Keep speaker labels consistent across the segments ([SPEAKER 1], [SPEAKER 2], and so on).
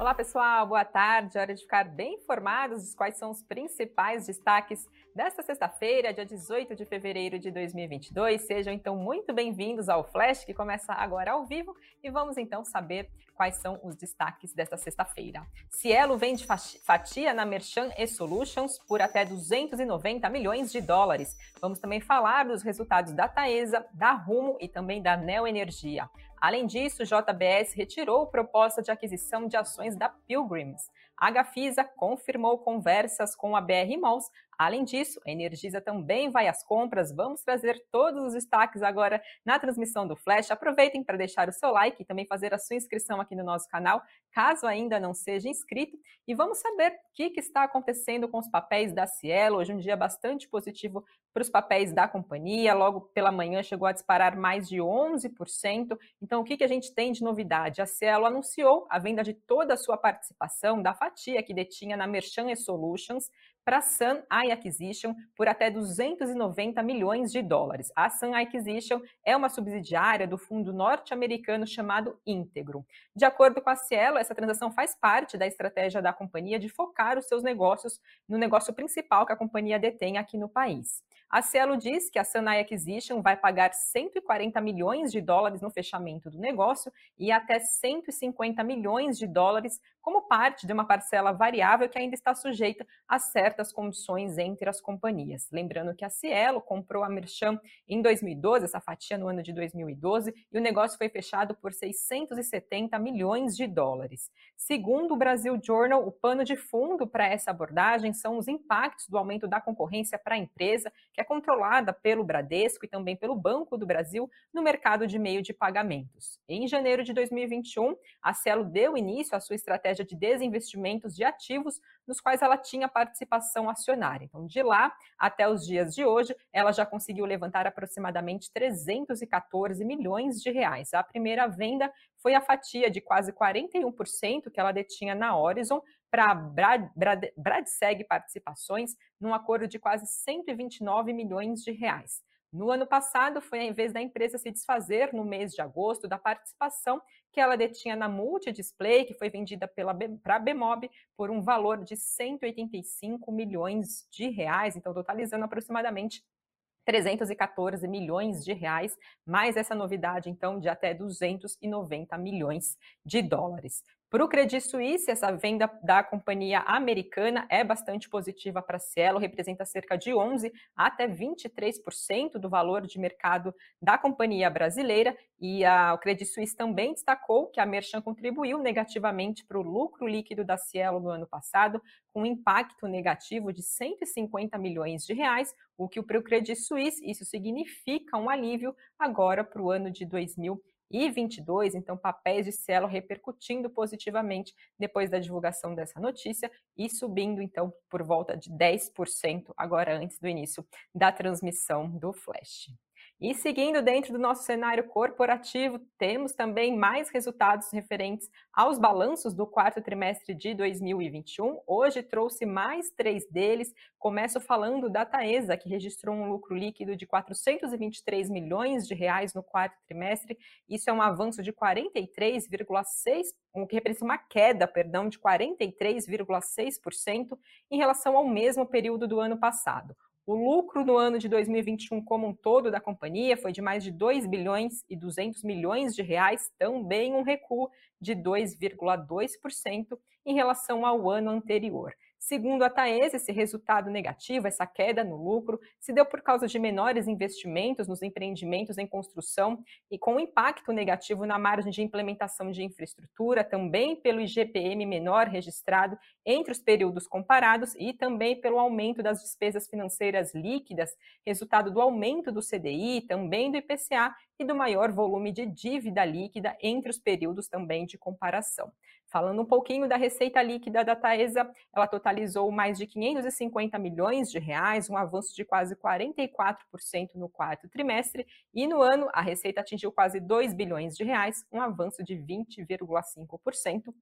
[SPEAKER 1] Olá, pessoal, boa tarde. Hora de ficar bem informados de quais são os principais destaques desta sexta-feira, dia 18 de fevereiro de 2022. Sejam então muito bem-vindos ao Flash, que começa agora ao vivo, e vamos então saber quais são os destaques desta sexta-feira. Cielo vende fatia na Merchan e Solutions por até 290 milhões de dólares. Vamos também falar dos resultados da Taesa, da Rumo e também da Neo Energia. Além disso, JBS retirou proposta de aquisição de ações da Pilgrims. A Gafisa confirmou conversas com a BR Malls Além disso, a Energisa também vai às compras. Vamos trazer todos os destaques agora na transmissão do Flash. Aproveitem para deixar o seu like e também fazer a sua inscrição aqui no nosso canal, caso ainda não seja inscrito. E vamos saber o que, que está acontecendo com os papéis da Cielo. Hoje um dia bastante positivo para os papéis da companhia. Logo pela manhã chegou a disparar mais de 11%. Então, o que, que a gente tem de novidade? A Cielo anunciou a venda de toda a sua participação da fatia que detinha na Merchant Solutions para Sun Acquisition por até 290 milhões de dólares. A Sun Acquisition é uma subsidiária do fundo norte-americano chamado Íntegro. De acordo com a Cielo, essa transação faz parte da estratégia da companhia de focar os seus negócios no negócio principal que a companhia detém aqui no país. A Cielo diz que a Sunai Acquisition vai pagar 140 milhões de dólares no fechamento do negócio e até 150 milhões de dólares como parte de uma parcela variável que ainda está sujeita a certas condições entre as companhias. Lembrando que a Cielo comprou a Mercham em 2012, essa fatia no ano de 2012, e o negócio foi fechado por 670 milhões de dólares. Segundo o Brasil Journal, o pano de fundo para essa abordagem são os impactos do aumento da concorrência para a empresa, que é controlada pelo Bradesco e também pelo Banco do Brasil no mercado de meio de pagamentos. Em janeiro de 2021, a Cielo deu início à sua estratégia estratégia de desinvestimentos de ativos nos quais ela tinha participação acionária. Então, de lá até os dias de hoje, ela já conseguiu levantar aproximadamente 314 milhões de reais. A primeira venda foi a fatia de quase 41% que ela detinha na Horizon para a Brad, Brad, Bradseg Participações, num acordo de quase 129 milhões de reais. No ano passado, foi em vez da empresa se desfazer no mês de agosto da participação que ela detinha na Multidisplay, que foi vendida para a Bemob por um valor de 185 milhões de reais, então totalizando aproximadamente 314 milhões de reais, mais essa novidade, então, de até 290 milhões de dólares. Para o Credit Suisse, essa venda da companhia americana é bastante positiva para a Cielo, representa cerca de 11 até 23% do valor de mercado da companhia brasileira. E a, o Credit Suisse também destacou que a Merchan contribuiu negativamente para o lucro líquido da Cielo no ano passado, com um impacto negativo de 150 milhões de reais, o que para o Credit Suisse isso significa um alívio agora para o ano de 2020 e 22, então papéis de Cielo repercutindo positivamente depois da divulgação dessa notícia e subindo então por volta de 10% agora antes do início da transmissão do Flash. E seguindo dentro do nosso cenário corporativo, temos também mais resultados referentes aos balanços do quarto trimestre de 2021. Hoje trouxe mais três deles. Começo falando da Taesa, que registrou um lucro líquido de 423 milhões de reais no quarto trimestre. Isso é um avanço de 43,6, o que representa uma queda, perdão, de 43,6% em relação ao mesmo período do ano passado. O lucro no ano de 2021 como um todo da companhia foi de mais de 2 bilhões e 200 milhões de reais, também um recuo de 2,2% em relação ao ano anterior. Segundo a Taesa, esse resultado negativo, essa queda no lucro, se deu por causa de menores investimentos nos empreendimentos em construção e com impacto negativo na margem de implementação de infraestrutura, também pelo IGPM menor registrado entre os períodos comparados e também pelo aumento das despesas financeiras líquidas, resultado do aumento do CDI, também do IPCA e do maior volume de dívida líquida entre os períodos também de comparação. Falando um pouquinho da receita líquida da Taesa, ela totalizou mais de 550 milhões de reais, um avanço de quase 44% no quarto trimestre, e no ano a receita atingiu quase 2 bilhões de reais, um avanço de 20,5%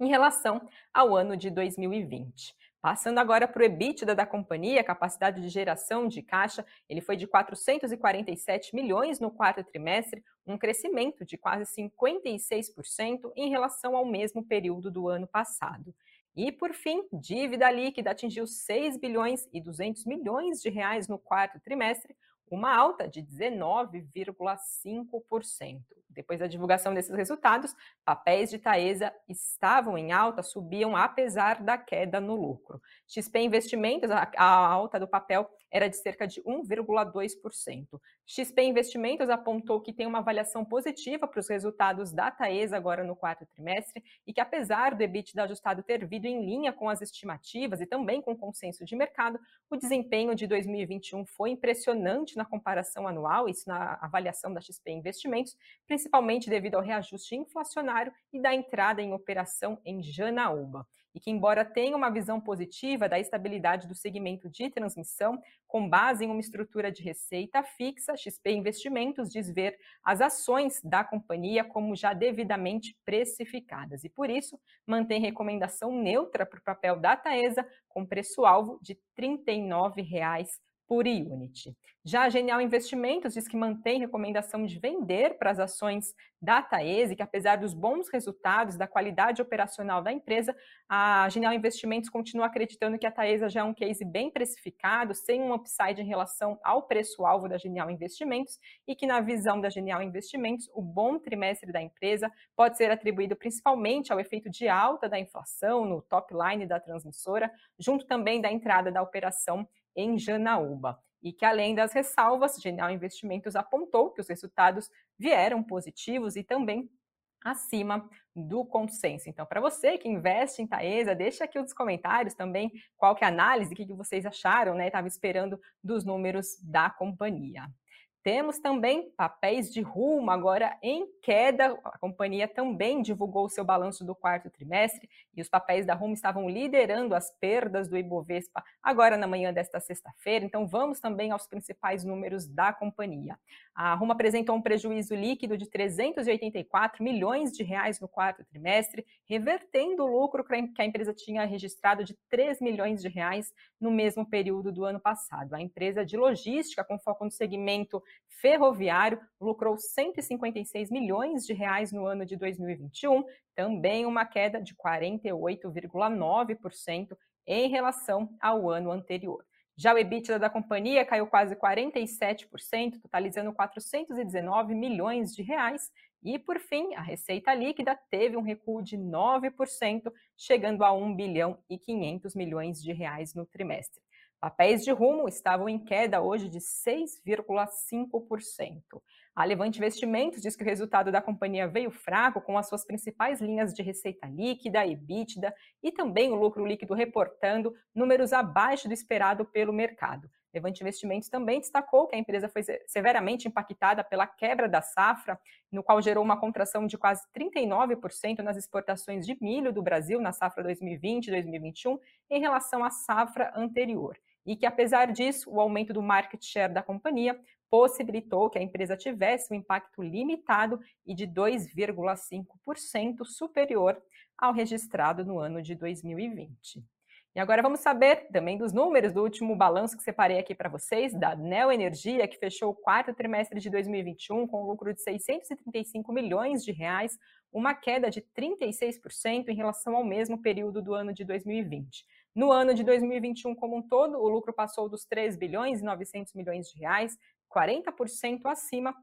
[SPEAKER 1] em relação ao ano de 2020. Passando agora para o EBITDA da companhia, capacidade de geração de caixa, ele foi de 447 milhões no quarto trimestre, um crescimento de quase 56% em relação ao mesmo período do ano passado. E, por fim, dívida líquida atingiu 6 bilhões e 200 milhões de reais no quarto trimestre, uma alta de 19,5%. Depois da divulgação desses resultados, papéis de Taesa estavam em alta, subiam apesar da queda no lucro. XP Investimentos, a, a alta do papel era de cerca de 1,2%. XP Investimentos apontou que tem uma avaliação positiva para os resultados da Taesa agora no quarto trimestre e que apesar do EBITDA ajustado ter vindo em linha com as estimativas e também com o consenso de mercado, o desempenho de 2021 foi impressionante na comparação anual, isso na avaliação da XP Investimentos, principalmente devido ao reajuste inflacionário e da entrada em operação em Janaúba. E que, embora tenha uma visão positiva da estabilidade do segmento de transmissão, com base em uma estrutura de receita fixa, XP Investimentos diz ver as ações da companhia como já devidamente precificadas e, por isso, mantém recomendação neutra para o papel da Taesa, com preço-alvo de R$ 39,00 por unit. Já a Genial Investimentos diz que mantém recomendação de vender para as ações da Taese, que apesar dos bons resultados, da qualidade operacional da empresa, a Genial Investimentos continua acreditando que a Taesa já é um case bem precificado, sem um upside em relação ao preço-alvo da Genial Investimentos e que, na visão da Genial Investimentos, o bom trimestre da empresa pode ser atribuído principalmente ao efeito de alta da inflação no top line da transmissora, junto também da entrada da operação em Janaúba. E que, além das ressalvas, Genial Investimentos apontou que os resultados vieram positivos e também acima do consenso. Então, para você que investe em Taesa, deixa aqui nos comentários também qual que é a análise, o que, que vocês acharam, né? Estava esperando dos números da companhia. Temos também papéis de rumo agora em queda. A companhia também divulgou seu balanço do quarto trimestre e os papéis da Rumo estavam liderando as perdas do Ibovespa agora na manhã desta sexta-feira. Então vamos também aos principais números da companhia. A Rumo apresentou um prejuízo líquido de 384 milhões de reais no quarto trimestre, revertendo o lucro que a empresa tinha registrado de 3 milhões de reais no mesmo período do ano passado. A empresa de logística com foco no segmento ferroviário lucrou 156 milhões de reais no ano de 2021, também uma queda de 48,9% em relação ao ano anterior. Já o EBITDA da companhia caiu quase 47%, totalizando 419 milhões de reais. E, por fim, a receita líquida teve um recuo de 9%, chegando a 1 bilhão e 500 milhões de reais no trimestre. Papéis de rumo estavam em queda hoje de 6,5%. A Levante Investimentos diz que o resultado da companhia veio fraco com as suas principais linhas de receita líquida, EBITDA e também o lucro líquido reportando números abaixo do esperado pelo mercado. Levante Investimentos também destacou que a empresa foi severamente impactada pela quebra da safra, no qual gerou uma contração de quase 39% nas exportações de milho do Brasil na safra 2020-2021 em relação à safra anterior e que, apesar disso, o aumento do market share da companhia possibilitou que a empresa tivesse um impacto limitado e de 2,5% superior ao registrado no ano de 2020. E agora vamos saber também dos números do último balanço que separei aqui para vocês, da Neo Energia, que fechou o quarto trimestre de 2021 com um lucro de 635 milhões de reais, uma queda de 36% em relação ao mesmo período do ano de 2020. No ano de 2021 como um todo, o lucro passou dos 3 bilhões e 900 milhões de reais, 40% acima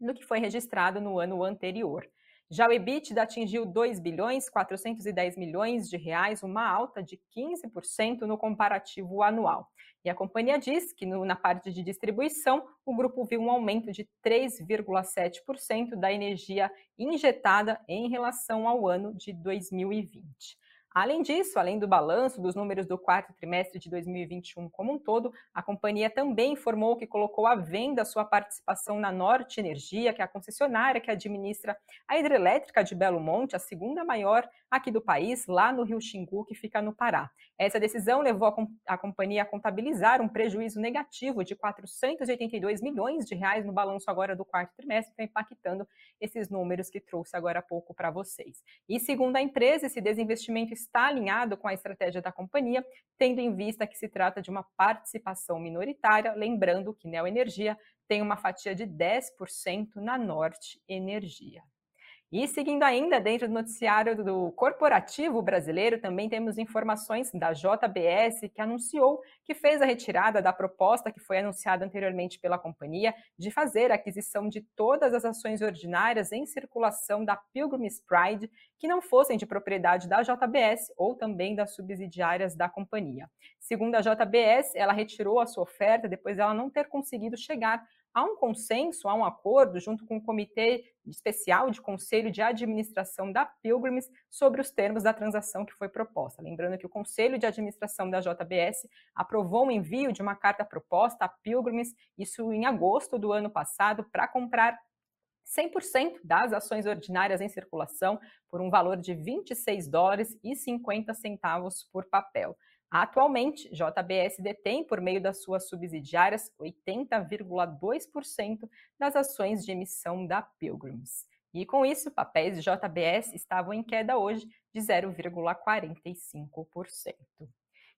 [SPEAKER 1] do que foi registrado no ano anterior. Já o EBITDA atingiu 2 bilhões 410 milhões de reais, uma alta de 15% no comparativo anual. E a companhia diz que no, na parte de distribuição, o grupo viu um aumento de 3,7% da energia injetada em relação ao ano de 2020. Além disso, além do balanço dos números do quarto trimestre de 2021 como um todo, a companhia também informou que colocou à venda sua participação na Norte Energia, que é a concessionária que administra a hidrelétrica de Belo Monte, a segunda maior aqui do país, lá no Rio Xingu, que fica no Pará. Essa decisão levou a, companhia a contabilizar um prejuízo negativo de 482 milhões de reais no balanço agora do quarto trimestre, impactando esses números que trouxe agora há pouco para vocês. E segundo a empresa, esse desinvestimento está alinhado com a estratégia da companhia, tendo em vista que se trata de uma participação minoritária, lembrando que Neoenergia tem uma fatia de 10% na Norte Energia. E seguindo ainda dentro do noticiário do corporativo brasileiro, também temos informações da JBS, que anunciou que fez a retirada da proposta que foi anunciada anteriormente pela companhia de fazer a aquisição de todas as ações ordinárias em circulação da Pilgrim's Pride que não fossem de propriedade da JBS ou também das subsidiárias da companhia. Segundo a JBS, ela retirou a sua oferta depois dela não ter conseguido chegar há um consenso, há um acordo junto com o Comitê Especial de Conselho de Administração da Pilgrims sobre os termos da transação que foi proposta. Lembrando que o Conselho de Administração da JBS aprovou o envio de uma carta proposta à Pilgrims, isso em agosto do ano passado, para comprar 100% das ações ordinárias em circulação por um valor de 26 dólares e 50 centavos por papel. Atualmente, JBS detém, por meio das suas subsidiárias, 80,2% das ações de emissão da Pilgrims. E com isso, papéis de JBS estavam em queda hoje de 0,45%.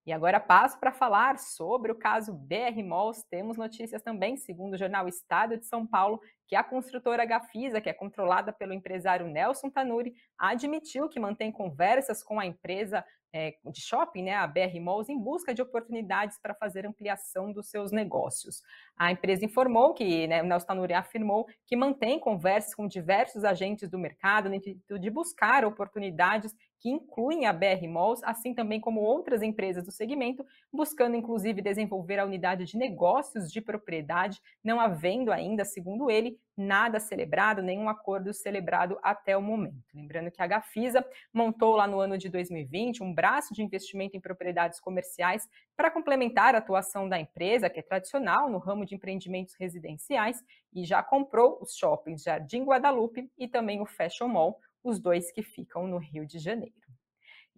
[SPEAKER 1] E agora passo para falar sobre o caso BR Malls. Temos notícias também, segundo o jornal Estado de São Paulo, que a construtora Gafisa, que é controlada pelo empresário Nelson Tanuri, admitiu que mantém conversas com a empresa é, de shopping, né, a BR Malls, em busca de oportunidades para fazer ampliação dos seus negócios. A empresa informou que, né, Nelson Tanuri afirmou que mantém conversas com diversos agentes do mercado no intuito de buscar oportunidades que incluem a BR Malls, assim também como outras empresas do segmento, buscando inclusive desenvolver a unidade de negócios de propriedade, não havendo ainda, segundo ele, nada celebrado, nenhum acordo celebrado até o momento. Lembrando que a Gafisa montou lá no ano de 2020 um braço de investimento em propriedades comerciais para complementar a atuação da empresa, que é tradicional no ramo de empreendimentos residenciais, e já comprou os shoppings Jardim Guadalupe e também o Fashion Mall, os dois que ficam no Rio de Janeiro.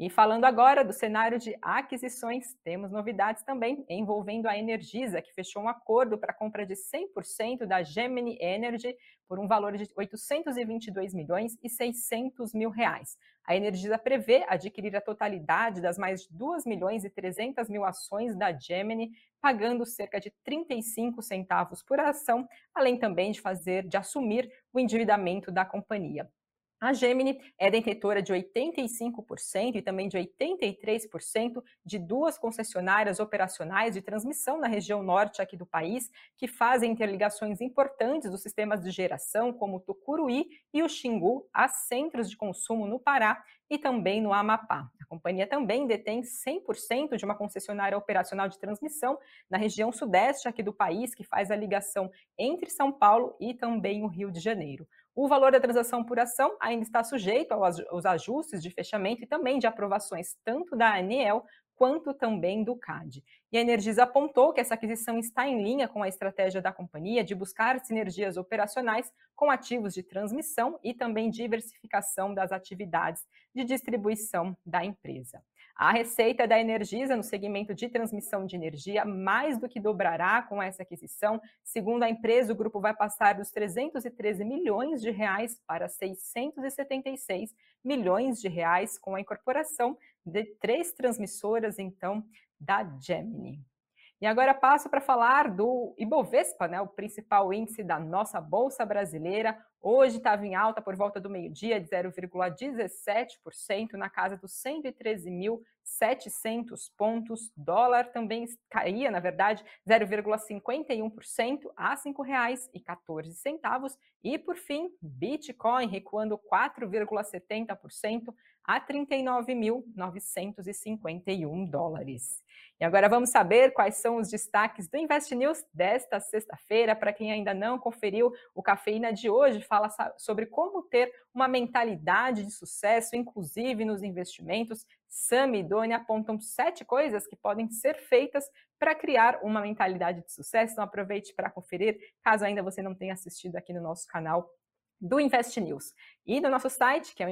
[SPEAKER 1] E falando agora do cenário de aquisições, temos novidades também envolvendo a Energisa, que fechou um acordo para a compra de 100% da Gemini Energy por um valor de 822 milhões e 600 mil reais. A Energisa prevê adquirir a totalidade das mais de 2 milhões e 300 mil ações da Gemini, pagando cerca de 35 centavos por ação, além também de fazer de assumir o endividamento da companhia. A Gemini é detentora de 85% e também de 83% de duas concessionárias operacionais de transmissão na região norte aqui do país, que fazem interligações importantes dos sistemas de geração, como o Tucuruí e o Xingu, a centros de consumo no Pará e também no Amapá. A companhia também detém 100% de uma concessionária operacional de transmissão na região sudeste aqui do país, que faz a ligação entre São Paulo e também o Rio de Janeiro. O valor da transação por ação ainda está sujeito aos ajustes de fechamento e também de aprovações tanto da ANEEL quanto também do CAD. E a Energisa apontou que essa aquisição está em linha com a estratégia da companhia de buscar sinergias operacionais com ativos de transmissão e também diversificação das atividades de distribuição da empresa. A receita da Energisa no segmento de transmissão de energia mais do que dobrará com essa aquisição. Segundo a empresa, o grupo vai passar dos 313 milhões de reais para 676 milhões de reais com a incorporação de três transmissoras, então, da Gemini. E agora passo para falar do Ibovespa, né, o principal índice da nossa bolsa brasileira. Hoje estava em alta por volta do meio-dia de 0,17%, na casa dos 113.700 pontos. Dólar também caía, na verdade, 0,51% a R$ 5,14. E por fim, Bitcoin recuando 4,70% a 39.951 dólares. E agora vamos saber quais são os destaques do Invest News desta sexta-feira. Para quem ainda não conferiu, o Cafeína de hoje fala sobre como ter uma mentalidade de sucesso, inclusive nos investimentos. Sam e Doni apontam sete coisas que podem ser feitas para criar uma mentalidade de sucesso. Então aproveite para conferir, caso ainda você não tenha assistido aqui no nosso canal do Invest News. E do nosso site, que é o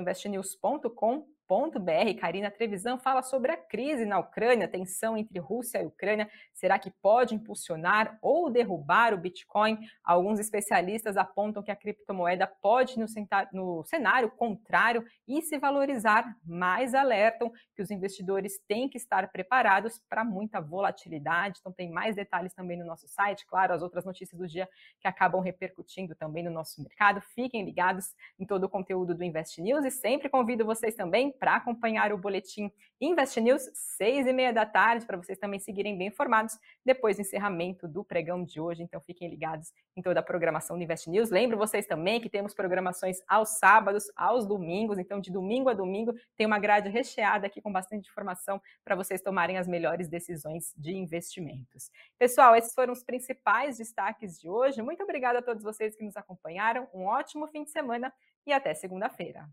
[SPEAKER 1] investnews.com Karina Trevisan fala sobre a crise na Ucrânia, tensão entre Rússia e Ucrânia. Será que pode impulsionar ou derrubar o Bitcoin? Alguns especialistas apontam que a criptomoeda pode, no, no cenário contrário, e se valorizar, mas alertam que os investidores têm que estar preparados para muita volatilidade. Então, tem mais detalhes também no nosso site, claro, as outras notícias do dia que acabam repercutindo também no nosso mercado. Fiquem ligados em todo o conteúdo do Invest News e sempre convido vocês também para acompanhar o boletim Invest News, seis e meia da tarde, para vocês também seguirem bem informados depois do encerramento do pregão de hoje. Então fiquem ligados em toda a programação do Invest News. Lembro vocês também que temos programações aos sábados, aos domingos, então de domingo a domingo tem uma grade recheada aqui com bastante informação para vocês tomarem as melhores decisões de investimentos. Pessoal, esses foram os principais destaques de hoje. Muito obrigada a todos vocês que nos acompanharam. Um ótimo fim de semana e até segunda-feira.